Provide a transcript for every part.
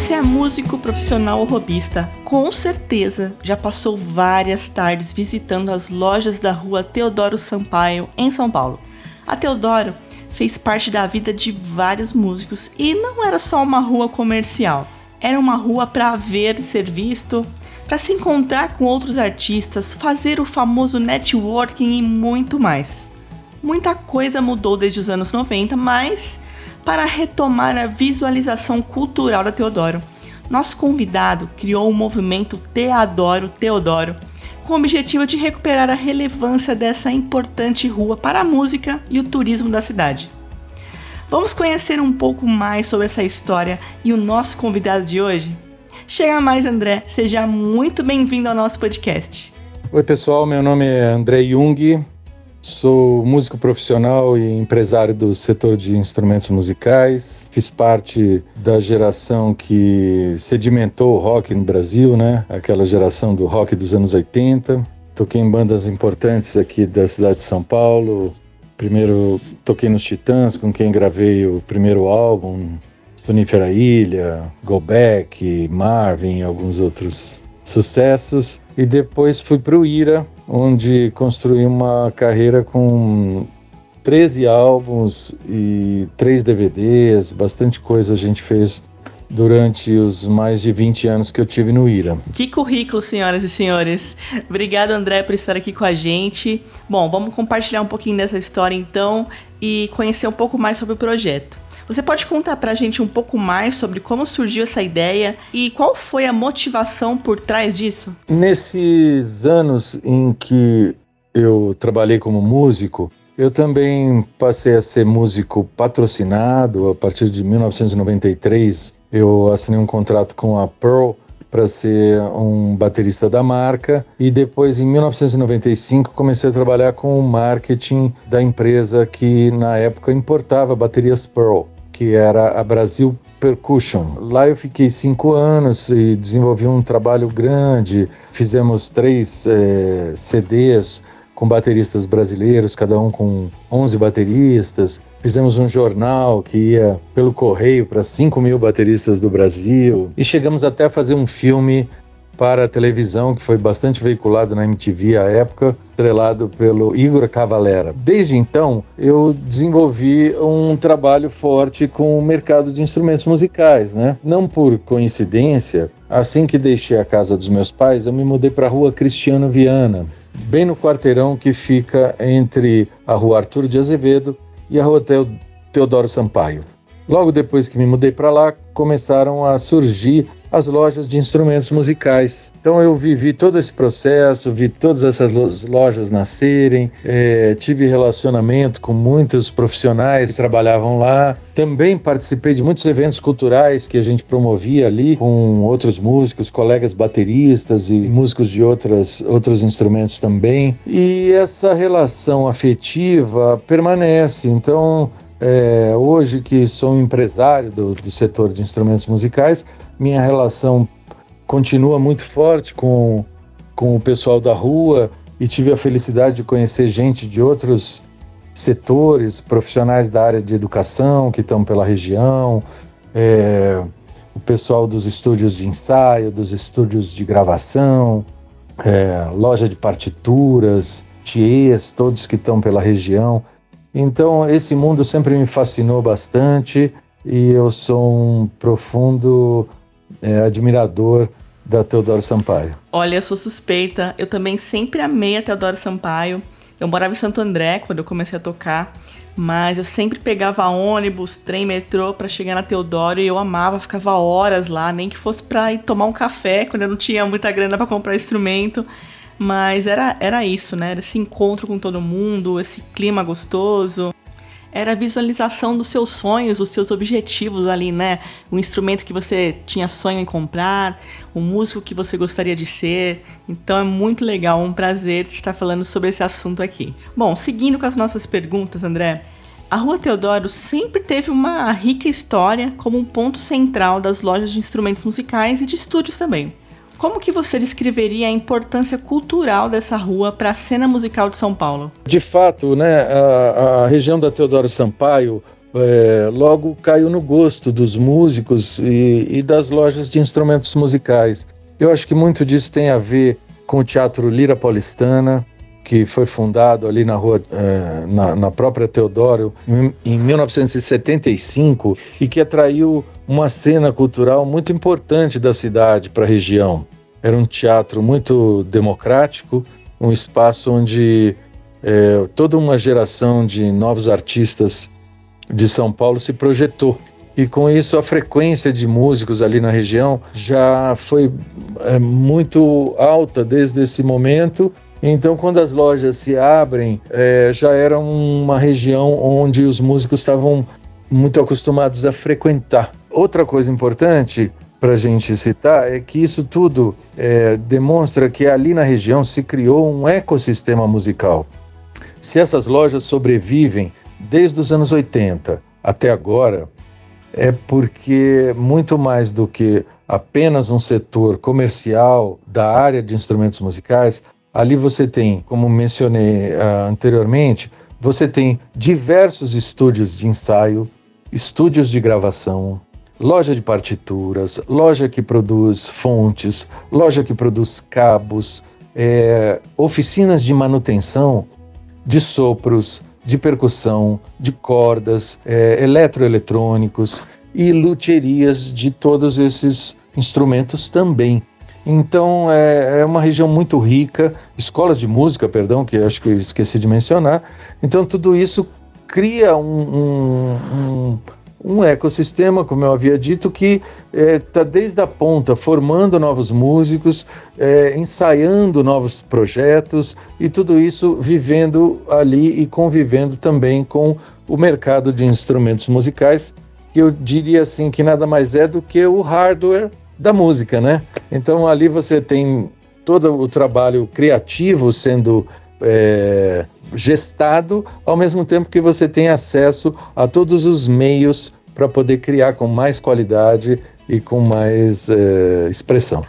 Você é músico profissional ou robista, com certeza já passou várias tardes visitando as lojas da rua Teodoro Sampaio, em São Paulo. A Teodoro fez parte da vida de vários músicos e não era só uma rua comercial. Era uma rua para ver e ser visto, para se encontrar com outros artistas, fazer o famoso networking e muito mais. Muita coisa mudou desde os anos 90, mas para retomar a visualização cultural da Teodoro. Nosso convidado criou o movimento Teodoro Teodoro, com o objetivo de recuperar a relevância dessa importante rua para a música e o turismo da cidade. Vamos conhecer um pouco mais sobre essa história e o nosso convidado de hoje? Chega mais, André, seja muito bem-vindo ao nosso podcast. Oi, pessoal, meu nome é André Jung, Sou músico profissional e empresário do setor de instrumentos musicais. Fiz parte da geração que sedimentou o rock no Brasil, né? Aquela geração do rock dos anos 80. Toquei em bandas importantes aqui da cidade de São Paulo. Primeiro toquei nos Titãs, com quem gravei o primeiro álbum, Sonífera Ilha, Go Back, Marvin alguns outros sucessos. E depois fui para o Ira, onde construí uma carreira com 13 álbuns e 3 DVDs, bastante coisa a gente fez durante os mais de 20 anos que eu tive no IRA. Que currículo, senhoras e senhores. Obrigado, André, por estar aqui com a gente. Bom, vamos compartilhar um pouquinho dessa história então e conhecer um pouco mais sobre o projeto. Você pode contar pra gente um pouco mais sobre como surgiu essa ideia e qual foi a motivação por trás disso? Nesses anos em que eu trabalhei como músico, eu também passei a ser músico patrocinado. A partir de 1993, eu assinei um contrato com a Pearl para ser um baterista da marca e depois em 1995 comecei a trabalhar com o marketing da empresa que na época importava baterias Pearl que era a Brasil Percussion. Lá eu fiquei cinco anos e desenvolvi um trabalho grande. Fizemos três é, CDs com bateristas brasileiros, cada um com 11 bateristas. Fizemos um jornal que ia pelo correio para 5 mil bateristas do Brasil. E chegamos até a fazer um filme para a televisão, que foi bastante veiculado na MTV à época, estrelado pelo Igor Cavalera. Desde então, eu desenvolvi um trabalho forte com o mercado de instrumentos musicais, né? Não por coincidência, assim que deixei a casa dos meus pais, eu me mudei para a rua Cristiano Viana, bem no quarteirão que fica entre a rua Arthur de Azevedo e a rua Teodoro Sampaio. Logo depois que me mudei para lá, começaram a surgir as lojas de instrumentos musicais. Então eu vivi todo esse processo, vi todas essas lojas nascerem, é, tive relacionamento com muitos profissionais que trabalhavam lá. Também participei de muitos eventos culturais que a gente promovia ali com outros músicos, colegas bateristas e músicos de outras, outros instrumentos também. E essa relação afetiva permanece. Então é, hoje que sou um empresário do, do setor de instrumentos musicais, minha relação continua muito forte com, com o pessoal da rua e tive a felicidade de conhecer gente de outros setores, profissionais da área de educação que estão pela região, é, o pessoal dos estúdios de ensaio, dos estúdios de gravação, é, loja de partituras, tiês, todos que estão pela região. Então, esse mundo sempre me fascinou bastante e eu sou um profundo é, admirador da Teodoro Sampaio. Olha, eu sou suspeita. Eu também sempre amei a Teodoro Sampaio. Eu morava em Santo André quando eu comecei a tocar, mas eu sempre pegava ônibus, trem, metrô para chegar na Teodoro e eu amava, ficava horas lá, nem que fosse para ir tomar um café quando eu não tinha muita grana para comprar instrumento. Mas era, era isso, né? Era esse encontro com todo mundo, esse clima gostoso. Era a visualização dos seus sonhos, dos seus objetivos ali, né? O instrumento que você tinha sonho em comprar, o músico que você gostaria de ser. Então é muito legal, um prazer estar falando sobre esse assunto aqui. Bom, seguindo com as nossas perguntas, André. A Rua Teodoro sempre teve uma rica história como um ponto central das lojas de instrumentos musicais e de estúdios também. Como que você descreveria a importância cultural dessa rua para a cena musical de São Paulo? De fato, né, a, a região da Teodoro Sampaio é, logo caiu no gosto dos músicos e, e, das lojas de instrumentos musicais. Eu acho que muito disso tem a ver com o Teatro Lira Paulistana, que foi fundado ali na rua, é, na, na, própria Teodoro, em, em 1975, e que atraiu uma cena cultural muito importante da cidade para a região. Era um teatro muito democrático, um espaço onde é, toda uma geração de novos artistas de São Paulo se projetou. E com isso a frequência de músicos ali na região já foi é, muito alta desde esse momento. Então, quando as lojas se abrem, é, já era uma região onde os músicos estavam muito acostumados a frequentar. Outra coisa importante para a gente citar é que isso tudo é, demonstra que ali na região se criou um ecossistema musical. Se essas lojas sobrevivem desde os anos 80 até agora, é porque muito mais do que apenas um setor comercial da área de instrumentos musicais, ali você tem, como mencionei uh, anteriormente, você tem diversos estúdios de ensaio, estúdios de gravação, loja de partituras, loja que produz fontes, loja que produz cabos, é, oficinas de manutenção de sopros, de percussão, de cordas, é, eletroeletrônicos e luterias de todos esses instrumentos também. Então é, é, uma região muito rica, escolas de música, perdão, que acho que eu esqueci de mencionar. Então tudo isso cria um, um, um, um ecossistema, como eu havia dito, que está é, desde a ponta formando novos músicos, é, ensaiando novos projetos e tudo isso vivendo ali e convivendo também com o mercado de instrumentos musicais, que eu diria assim que nada mais é do que o hardware da música, né? Então ali você tem todo o trabalho criativo sendo é, gestado, ao mesmo tempo que você tem acesso a todos os meios para poder criar com mais qualidade e com mais é, expressão.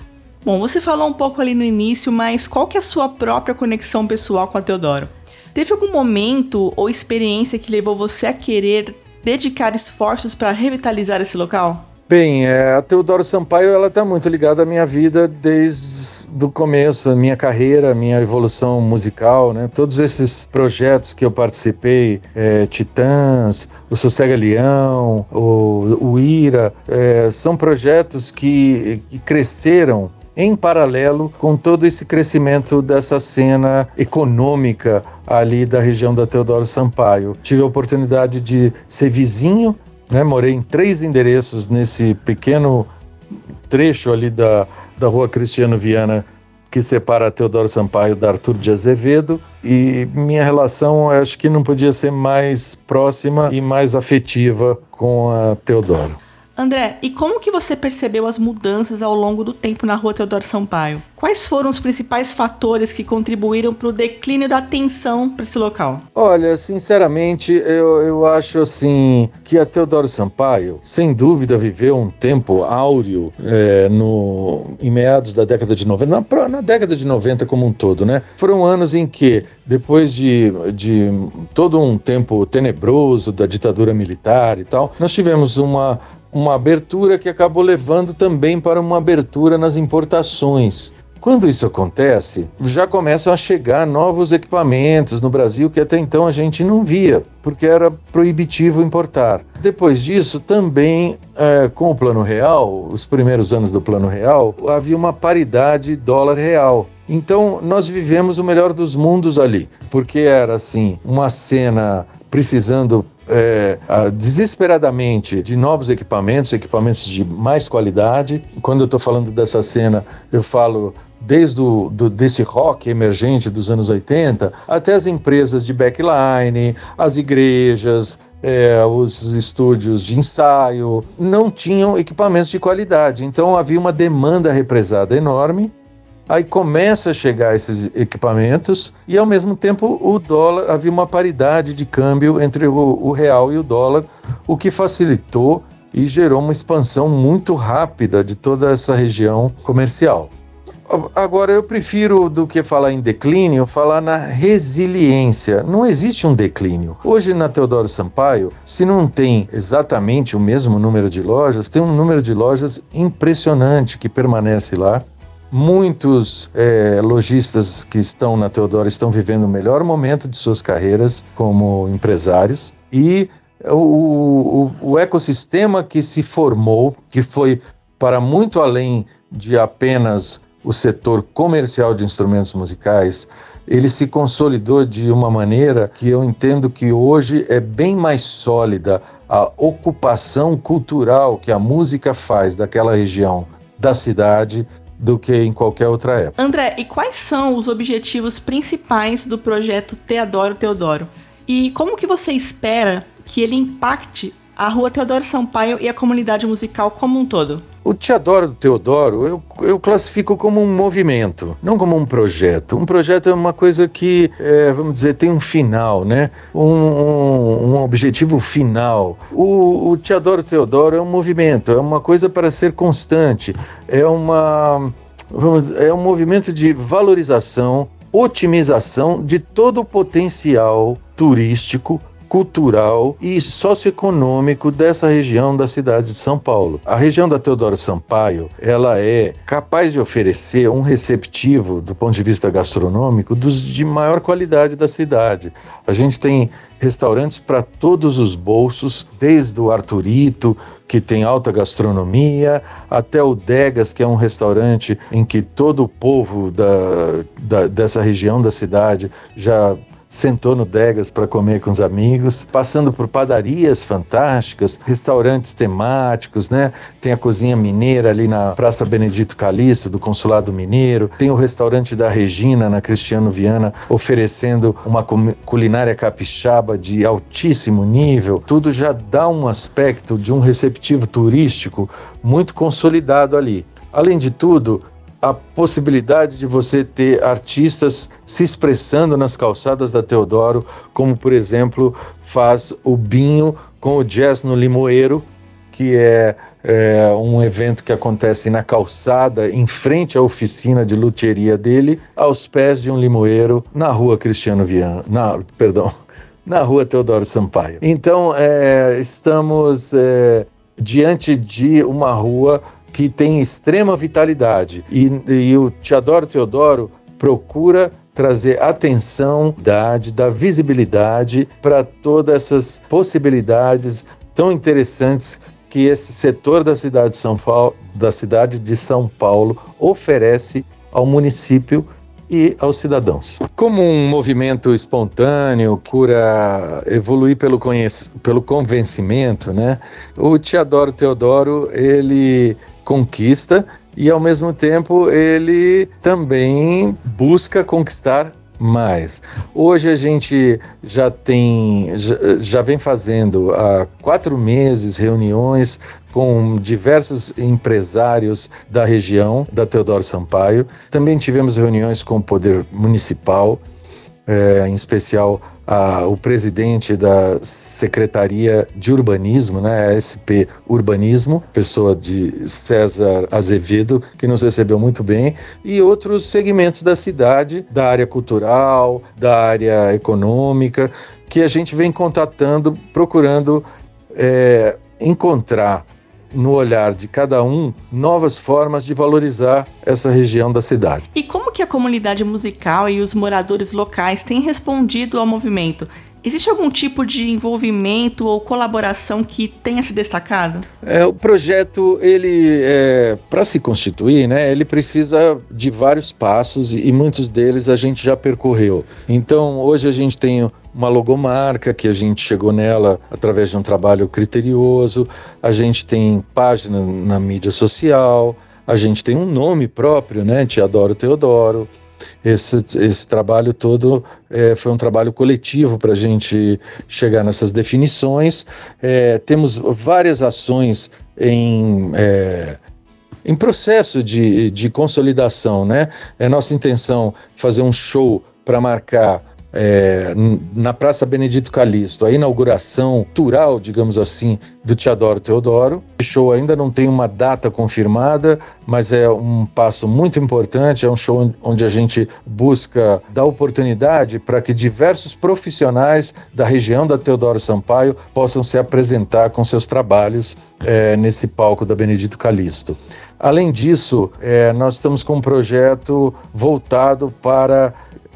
Bom, você falou um pouco ali no início, mas qual que é a sua própria conexão pessoal com a Teodoro? Teve algum momento ou experiência que levou você a querer dedicar esforços para revitalizar esse local? Bem, é, a Teodoro Sampaio ela está muito ligada à minha vida desde o começo, a minha carreira, a minha evolução musical, né? Todos esses projetos que eu participei, é, Titãs, o Sossega Leão, o, o Ira, é, são projetos que, que cresceram em paralelo com todo esse crescimento dessa cena econômica ali da região da Teodoro Sampaio. Tive a oportunidade de ser vizinho né? Morei em três endereços nesse pequeno trecho ali da, da rua Cristiano Viana que separa Teodoro Sampaio da Arthur de Azevedo e minha relação acho que não podia ser mais próxima e mais afetiva com a Teodoro. André, e como que você percebeu as mudanças ao longo do tempo na rua Teodoro Sampaio? Quais foram os principais fatores que contribuíram para o declínio da atenção para esse local? Olha, sinceramente, eu, eu acho assim que a Teodoro Sampaio, sem dúvida, viveu um tempo áureo é, no, em meados da década de 90, na, na década de 90 como um todo, né? Foram anos em que, depois de, de todo um tempo tenebroso da ditadura militar e tal, nós tivemos uma uma abertura que acabou levando também para uma abertura nas importações. Quando isso acontece, já começam a chegar novos equipamentos no Brasil que até então a gente não via, porque era proibitivo importar. Depois disso, também é, com o Plano Real, os primeiros anos do Plano Real, havia uma paridade dólar-real. Então, nós vivemos o melhor dos mundos ali, porque era assim, uma cena precisando é, desesperadamente de novos equipamentos, equipamentos de mais qualidade. Quando eu estou falando dessa cena, eu falo desde o, do, desse rock emergente dos anos 80 até as empresas de backline, as igrejas, é, os estúdios de ensaio não tinham equipamentos de qualidade. Então havia uma demanda represada enorme. Aí começa a chegar esses equipamentos e ao mesmo tempo o dólar havia uma paridade de câmbio entre o, o real e o dólar, o que facilitou e gerou uma expansão muito rápida de toda essa região comercial. Agora, eu prefiro do que falar em declínio, falar na resiliência. Não existe um declínio. Hoje, na Teodoro Sampaio, se não tem exatamente o mesmo número de lojas, tem um número de lojas impressionante que permanece lá. Muitos é, lojistas que estão na Teodoro estão vivendo o melhor momento de suas carreiras como empresários e o, o, o ecossistema que se formou, que foi para muito além de apenas o setor comercial de instrumentos musicais, ele se consolidou de uma maneira que eu entendo que hoje é bem mais sólida a ocupação cultural que a música faz daquela região da cidade do que em qualquer outra época. André, e quais são os objetivos principais do projeto Teodoro Teodoro? E como que você espera que ele impacte a Rua Teodoro Sampaio e a comunidade musical como um todo? O Teodoro do Teodoro eu, eu classifico como um movimento, não como um projeto. Um projeto é uma coisa que, é, vamos dizer, tem um final, né? Um, um, um objetivo final. O, o Teodoro Teodoro é um movimento, é uma coisa para ser constante, é, uma, vamos, é um movimento de valorização, otimização de todo o potencial turístico cultural e socioeconômico dessa região da cidade de São Paulo. A região da Teodoro Sampaio, ela é capaz de oferecer um receptivo do ponto de vista gastronômico dos de maior qualidade da cidade. A gente tem restaurantes para todos os bolsos, desde o Arturito, que tem alta gastronomia, até o Degas, que é um restaurante em que todo o povo da, da dessa região da cidade já sentou no Degas para comer com os amigos, passando por padarias fantásticas, restaurantes temáticos, né? Tem a cozinha mineira ali na Praça Benedito Calixto, do Consulado Mineiro, tem o restaurante da Regina, na Cristiano Viana, oferecendo uma culinária capixaba de altíssimo nível. Tudo já dá um aspecto de um receptivo turístico muito consolidado ali. Além de tudo, a possibilidade de você ter artistas se expressando nas calçadas da Teodoro, como por exemplo faz o Binho com o Jazz no Limoeiro, que é, é, um evento que acontece na calçada, em frente à oficina de luteria dele, aos pés de um limoeiro, na rua Cristiano Viana, na, perdão, na rua Teodoro Sampaio. Então, é, estamos é, diante de uma rua que tem extrema vitalidade. E, e o Teodoro Teodoro procura trazer atenção, dade, da visibilidade para todas essas possibilidades tão interessantes que esse setor da cidade de São Paulo, da cidade de São Paulo oferece ao município e aos cidadãos. Como um movimento espontâneo, cura evoluir pelo, pelo convencimento, né? O Teodoro Teodoro, ele conquista e ao mesmo tempo ele também busca conquistar mais. Hoje a gente já tem, já, vem fazendo há quatro meses reuniões com diversos empresários da região da Teodoro Sampaio. Também tivemos reuniões com o poder municipal, é, em especial a, o presidente da Secretaria de Urbanismo, né, SP Urbanismo, pessoa de César Azevedo, que nos recebeu muito bem, e outros segmentos da cidade, da área cultural, da área econômica, que a gente vem contatando, procurando é, encontrar no olhar de cada um novas formas de valorizar essa região da cidade. E como que a comunidade musical e os moradores locais têm respondido ao movimento? Existe algum tipo de envolvimento ou colaboração que tenha se destacado? É, o projeto, ele, é, para se constituir, né, ele precisa de vários passos e, muitos deles a gente já percorreu. Então, hoje a gente tem uma logomarca que a gente chegou nela através de um trabalho criterioso, a gente tem página na mídia social, a gente tem um nome próprio, né, Te Adoro Teodoro, esse, esse trabalho todo é, foi um trabalho coletivo para a gente chegar nessas definições. É, temos várias ações em. É, em processo de, de consolidação, né? É nossa intenção fazer um show para marcar é, na Praça Benedito Calixto, a inauguração cultural, digamos assim, do Teodoro Teodoro. O show ainda não tem uma data confirmada, mas é um passo muito importante. É um show onde a gente busca dar oportunidade para que diversos profissionais da região da Teodoro Sampaio possam se apresentar com seus trabalhos é, nesse palco da Benedito Calixto. Além disso, é, nós estamos com um projeto voltado para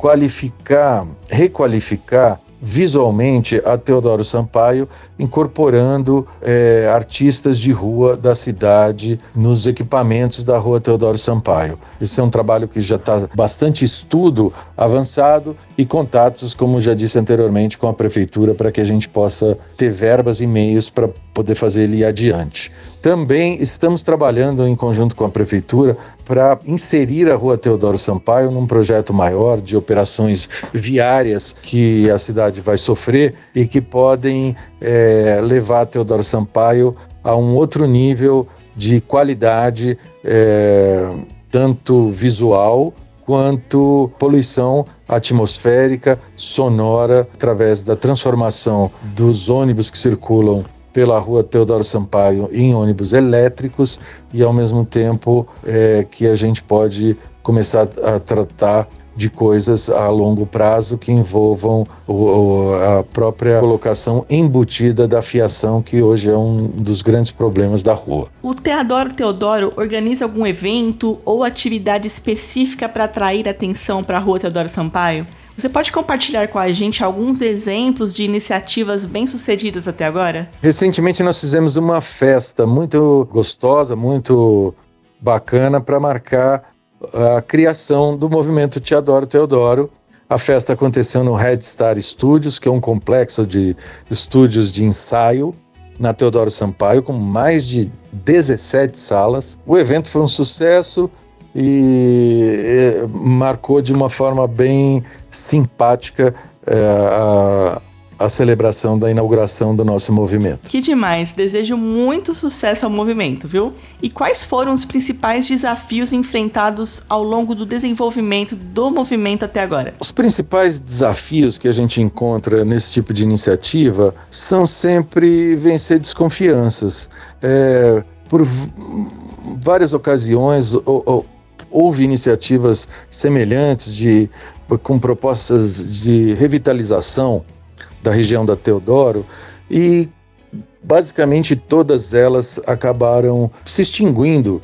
qualificar, requalificar visualmente a Teodoro Sampaio, incorporando é, artistas de rua da cidade nos equipamentos da rua Teodoro Sampaio. Esse é um trabalho que já está bastante estudo avançado e contatos, como já disse anteriormente, com a prefeitura para que a gente possa ter verbas e meios para poder fazer ele adiante. Também estamos trabalhando em conjunto com a prefeitura para inserir a Rua Teodoro Sampaio num projeto maior de operações viárias que a cidade vai sofrer e que podem é, levar Teodoro Sampaio a um outro nível de qualidade, é, tanto visual quanto poluição atmosférica, sonora, através da transformação dos ônibus que circulam pela rua Teodoro Sampaio em ônibus elétricos e ao mesmo tempo é, que a gente pode começar a tratar de coisas a longo prazo que envolvam o, a própria colocação embutida da fiação, que hoje é um dos grandes problemas da rua. O Teodoro Teodoro organiza algum evento ou atividade específica para atrair atenção para a rua Teodoro Sampaio? Você pode compartilhar com a gente alguns exemplos de iniciativas bem-sucedidas até agora? Recentemente nós fizemos uma festa muito gostosa, muito bacana para marcar a criação do movimento Te Adoro Teodoro. A festa aconteceu no Red Star Studios, que é um complexo de estúdios de ensaio na Teodoro Sampaio, com mais de 17 salas. O evento foi um sucesso, e marcou de uma forma bem simpática é, a, a celebração da inauguração do nosso movimento. Que demais! Desejo muito sucesso ao movimento, viu? E quais foram os principais desafios enfrentados ao longo do desenvolvimento do movimento até agora? Os principais desafios que a gente encontra nesse tipo de iniciativa são sempre vencer desconfianças. É, por várias ocasiões, ou, houve iniciativas semelhantes de, com propostas de revitalização da região da Teodoro e basicamente todas elas acabaram se extinguindo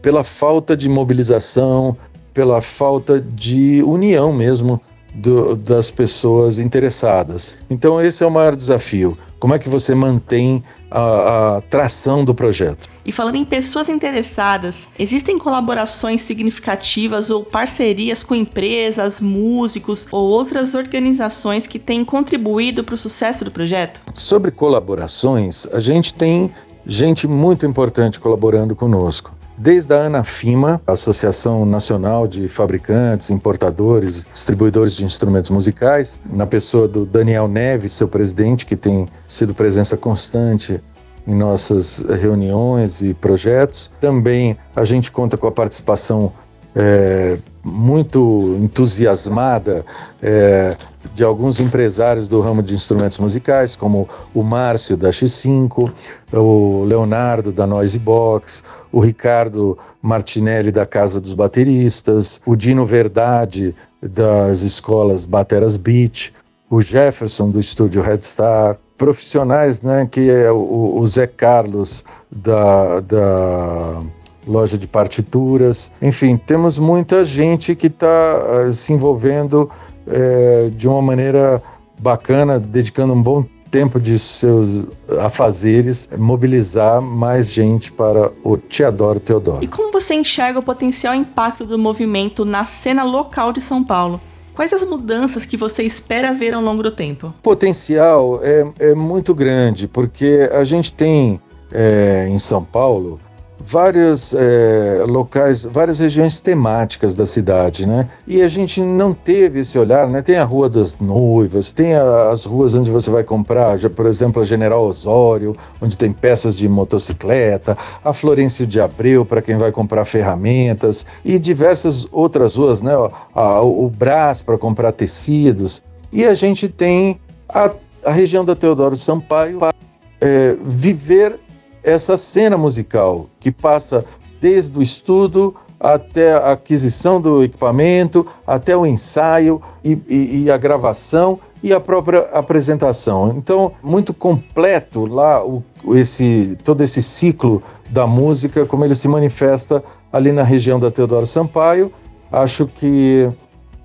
pela falta de mobilização, pela falta de união mesmo do, das pessoas interessadas. Então, esse é o maior desafio. Como é que você mantém a, a, tração do projeto? E falando em pessoas interessadas, existem colaborações significativas ou parcerias com empresas, músicos ou outras organizações que têm contribuído para o sucesso do projeto? Sobre colaborações, a gente tem gente muito importante colaborando conosco desde a ANAFIMA, Associação Nacional de Fabricantes, Importadores, Distribuidores de Instrumentos Musicais, na pessoa do Daniel Neves, seu presidente, que tem sido presença constante em nossas reuniões e projetos. Também a gente conta com a participação é, muito entusiasmada é, de alguns empresários do ramo de instrumentos musicais, como o Márcio da X5, o Leonardo da Noise Box, o Ricardo Martinelli da Casa dos Bateristas, o Dino Verdade das escolas Bateras Beach, o Jefferson do estúdio Red Star, profissionais, né, que é o, o Zé Carlos da, da loja de partituras. Enfim, temos muita gente que está eh, se envolvendo uh, de uma maneira bacana, dedicando um bom tempo de seus afazeres, mobilizar mais gente para o Te Adoro Teodoro. E como você enxerga o potencial impacto do movimento na cena local de São Paulo? Quais as mudanças que você espera ver ao longo do tempo? Potencial é, é muito grande, porque a gente tem é, em São Paulo vários é, locais, várias regiões temáticas da cidade, né? E a gente não teve esse olhar, né? Tem a Rua das Noivas, tem a, as ruas onde você vai comprar, já, por exemplo, a General Osório, onde tem peças de motocicleta, a Florencio de Abreu para quem vai comprar ferramentas e diversas outras ruas, né? A, o Brás para comprar tecidos. E a gente tem a, a região da Teodoro Sampaio para é, viver essa cena musical que passa desde o estudo até a aquisição do equipamento, até o ensaio e, e, e, a gravação e a própria apresentação. Então, muito completo lá o, esse, todo esse ciclo da música, como ele se manifesta ali na região da Teodoro Sampaio. Acho que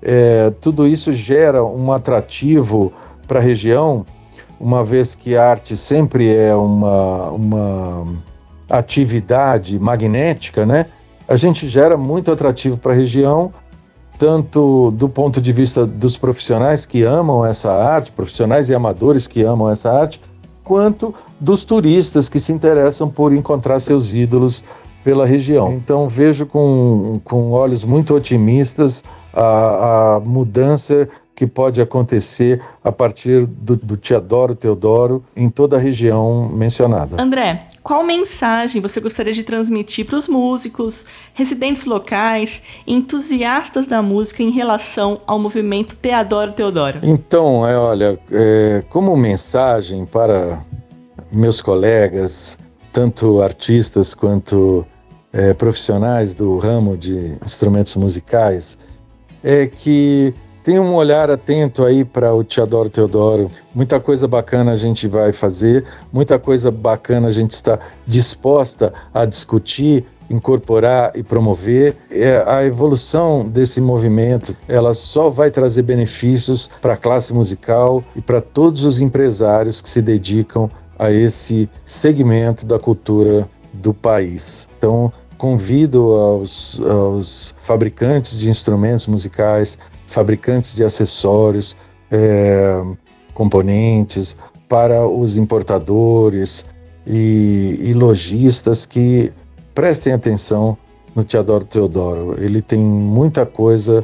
é, tudo isso gera um atrativo para a região uma vez que a arte sempre é uma, uma atividade magnética, né? A gente gera muito atrativo para a região, tanto do ponto de vista dos profissionais que amam essa arte, profissionais e amadores que amam essa arte, quanto dos turistas que se interessam por encontrar seus ídolos pela região. Então vejo com, com olhos muito otimistas a, a mudança que pode acontecer a partir do, do Teodoro Teodoro em toda a região mencionada. André, qual mensagem você gostaria de transmitir para os músicos, residentes locais, entusiastas da música em relação ao movimento Teodoro Teodoro? Então, é, olha, é, como mensagem para meus colegas, tanto artistas quanto é, profissionais do ramo de instrumentos musicais, é que tenha um olhar atento aí para o Teodoro Teodoro. Muita coisa bacana a gente vai fazer, muita coisa bacana a gente está disposta a discutir, incorporar e promover. É, a evolução desse movimento, ela só vai trazer benefícios para a classe musical e para todos os empresários que se dedicam a esse segmento da cultura do país. Então, convido aos, aos fabricantes de instrumentos musicais, fabricantes de acessórios, é, componentes, para os importadores e, e lojistas que prestem atenção no Teodoro Teodoro. Ele tem muita coisa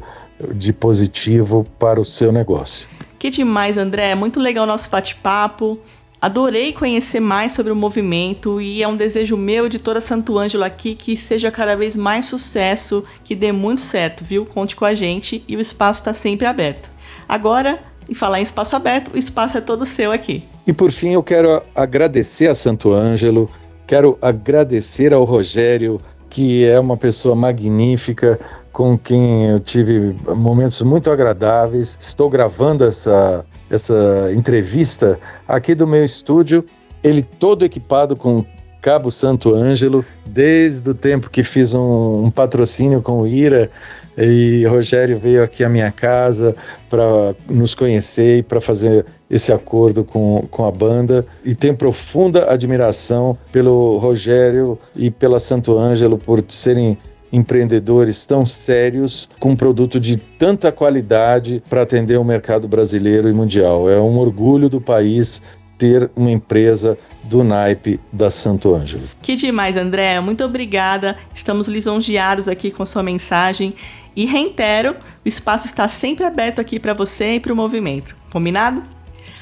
de positivo para o seu negócio. Que demais, André. Muito legal o nosso bate-papo. Adorei conhecer mais sobre o movimento e é um desejo meu de toda Santo Ângelo aqui que seja cada vez mais sucesso, que dê muito certo, viu? Conte com a gente e o espaço está sempre aberto. Agora, em falar em espaço aberto, o espaço é todo seu aqui. E por fim, eu quero agradecer a Santo Ângelo, quero agradecer ao Rogério, que é uma pessoa magnífica, com quem eu tive momentos muito agradáveis. Estou gravando essa essa entrevista aqui do meu estúdio, ele todo equipado com Cabo Santo Ângelo, desde o tempo que fiz um, um patrocínio com o Ira e Rogério veio aqui à minha casa para nos conhecer e para fazer esse acordo com, com a banda. E tenho profunda admiração pelo Rogério e pela Santo Ângelo por serem empreendedores tão sérios com um produto de tanta qualidade para atender o mercado brasileiro e mundial. É um orgulho do país ter uma empresa do naipe da Santo Ângelo. Que demais, André. Muito obrigada. Estamos lisonjeados aqui com sua mensagem. E reitero, o espaço está sempre aberto aqui para você e para o movimento. Combinado?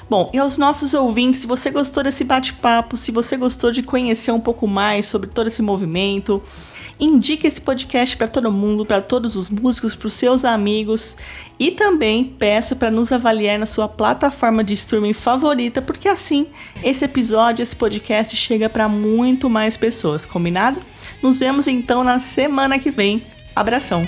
Bom, e aos nossos ouvintes, se você gostou desse bate-papo, se você gostou de conhecer um pouco mais sobre todo esse movimento, Indique esse podcast para todo mundo, para todos os músicos, para os seus amigos e também peço para nos avaliar na sua plataforma de streaming favorita, porque assim esse episódio, esse podcast chega para muito mais pessoas, combinado? Nos vemos então na semana que vem. Abração!